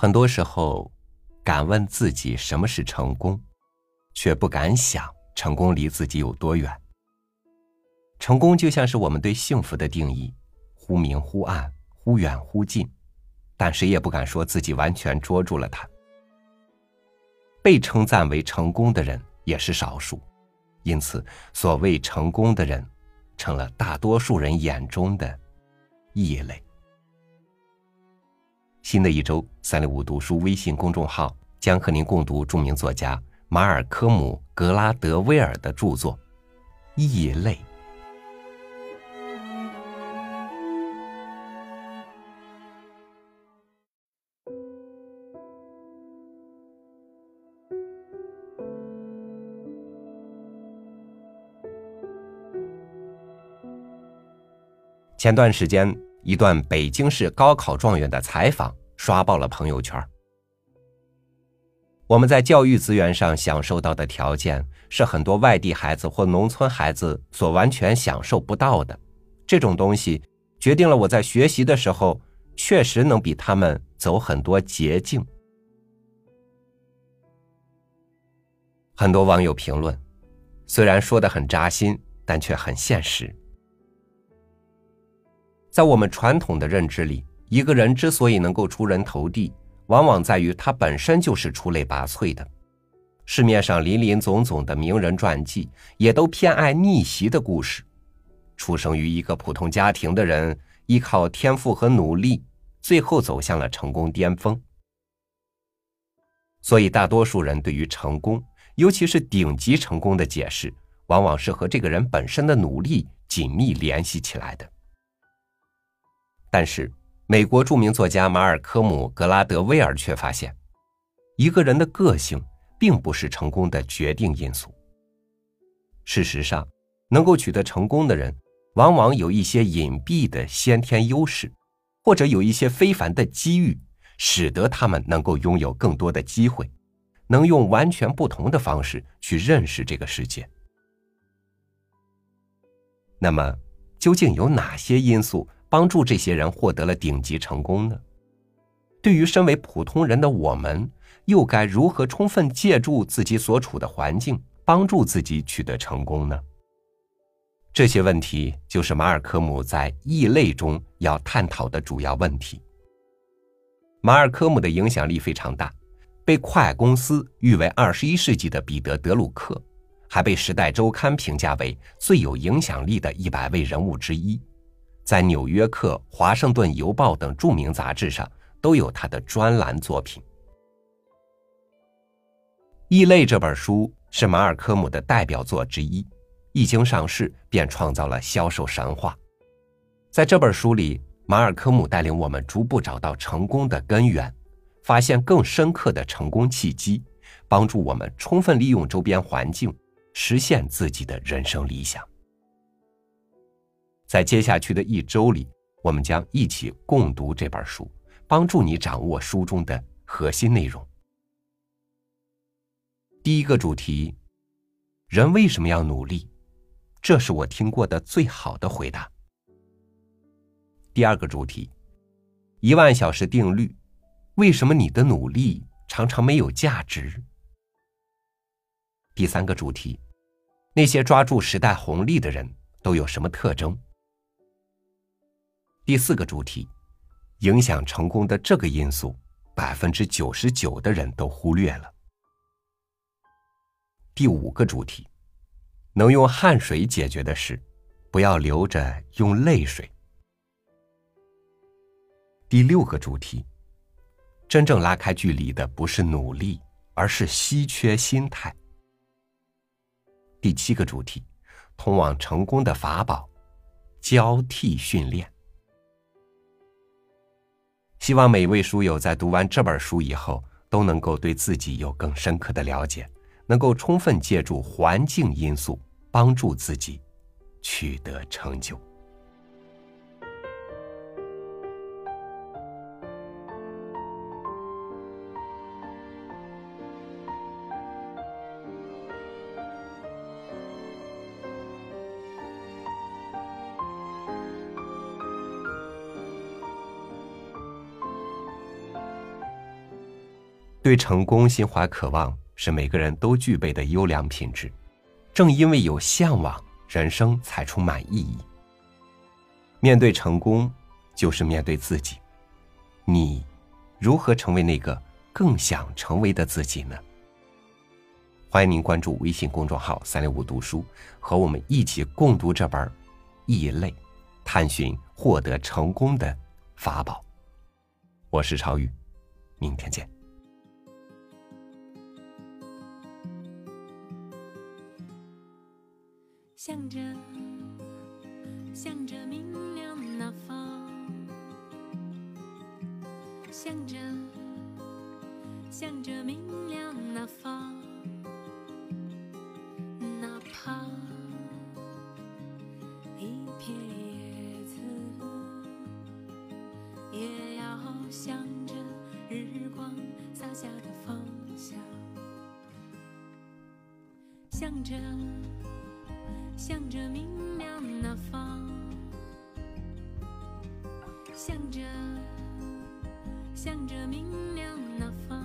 很多时候，敢问自己什么是成功，却不敢想成功离自己有多远。成功就像是我们对幸福的定义，忽明忽暗，忽远忽近，但谁也不敢说自己完全捉住了它。被称赞为成功的人也是少数，因此，所谓成功的人，成了大多数人眼中的异类。新的一周，三六五读书微信公众号将和您共读著名作家马尔科姆·格拉德威尔的著作《异类》。前段时间，一段北京市高考状元的采访刷爆了朋友圈。我们在教育资源上享受到的条件，是很多外地孩子或农村孩子所完全享受不到的。这种东西决定了我在学习的时候，确实能比他们走很多捷径。很多网友评论，虽然说的很扎心，但却很现实。在我们传统的认知里，一个人之所以能够出人头地，往往在于他本身就是出类拔萃的。市面上林林总总的名人传记，也都偏爱逆袭的故事。出生于一个普通家庭的人，依靠天赋和努力，最后走向了成功巅峰。所以，大多数人对于成功，尤其是顶级成功的解释，往往是和这个人本身的努力紧密联系起来的。但是，美国著名作家马尔科姆·格拉德威尔却发现，一个人的个性并不是成功的决定因素。事实上，能够取得成功的人，往往有一些隐蔽的先天优势，或者有一些非凡的机遇，使得他们能够拥有更多的机会，能用完全不同的方式去认识这个世界。那么，究竟有哪些因素？帮助这些人获得了顶级成功呢？对于身为普通人的我们，又该如何充分借助自己所处的环境，帮助自己取得成功呢？这些问题就是马尔科姆在《异类》中要探讨的主要问题。马尔科姆的影响力非常大，被快公司誉为二十一世纪的彼得·德鲁克，还被《时代周刊》评价为最有影响力的一百位人物之一。在《纽约客》《华盛顿邮报》等著名杂志上都有他的专栏作品。《异类》这本书是马尔科姆的代表作之一，一经上市便创造了销售神话。在这本书里，马尔科姆带领我们逐步找到成功的根源，发现更深刻的成功契机，帮助我们充分利用周边环境，实现自己的人生理想。在接下去的一周里，我们将一起共读这本书，帮助你掌握书中的核心内容。第一个主题：人为什么要努力？这是我听过的最好的回答。第二个主题：一万小时定律，为什么你的努力常常没有价值？第三个主题：那些抓住时代红利的人都有什么特征？第四个主题，影响成功的这个因素，百分之九十九的人都忽略了。第五个主题，能用汗水解决的事，不要留着用泪水。第六个主题，真正拉开距离的不是努力，而是稀缺心态。第七个主题，通往成功的法宝，交替训练。希望每位书友在读完这本书以后，都能够对自己有更深刻的了解，能够充分借助环境因素，帮助自己取得成就。对成功心怀渴望是每个人都具备的优良品质。正因为有向往，人生才充满意义。面对成功，就是面对自己。你如何成为那个更想成为的自己呢？欢迎您关注微信公众号“三六五读书”，和我们一起共读这本《异类》，探寻获得成功的法宝。我是超宇，明天见。向着，向着明亮那方，向着，向着明亮那方，哪怕一片叶子，也要向着日光洒下的方向，向着。向着明亮那方，向着向着明亮那方，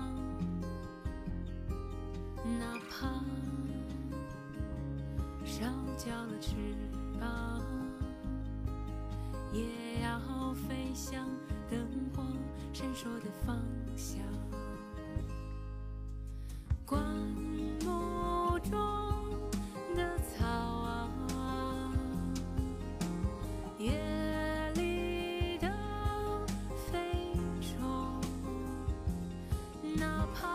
哪怕烧焦了翅膀，也要飞向灯火闪烁的方向。灌木中。ना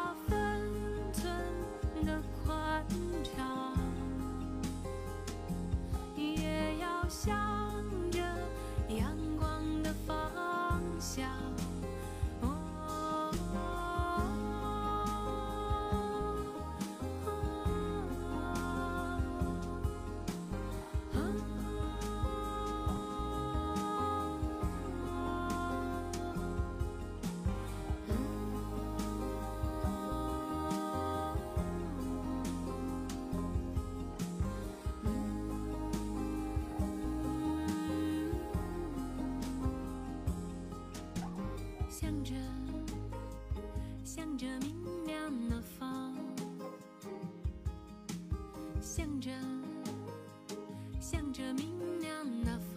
着明亮的风，向着向着明亮的风。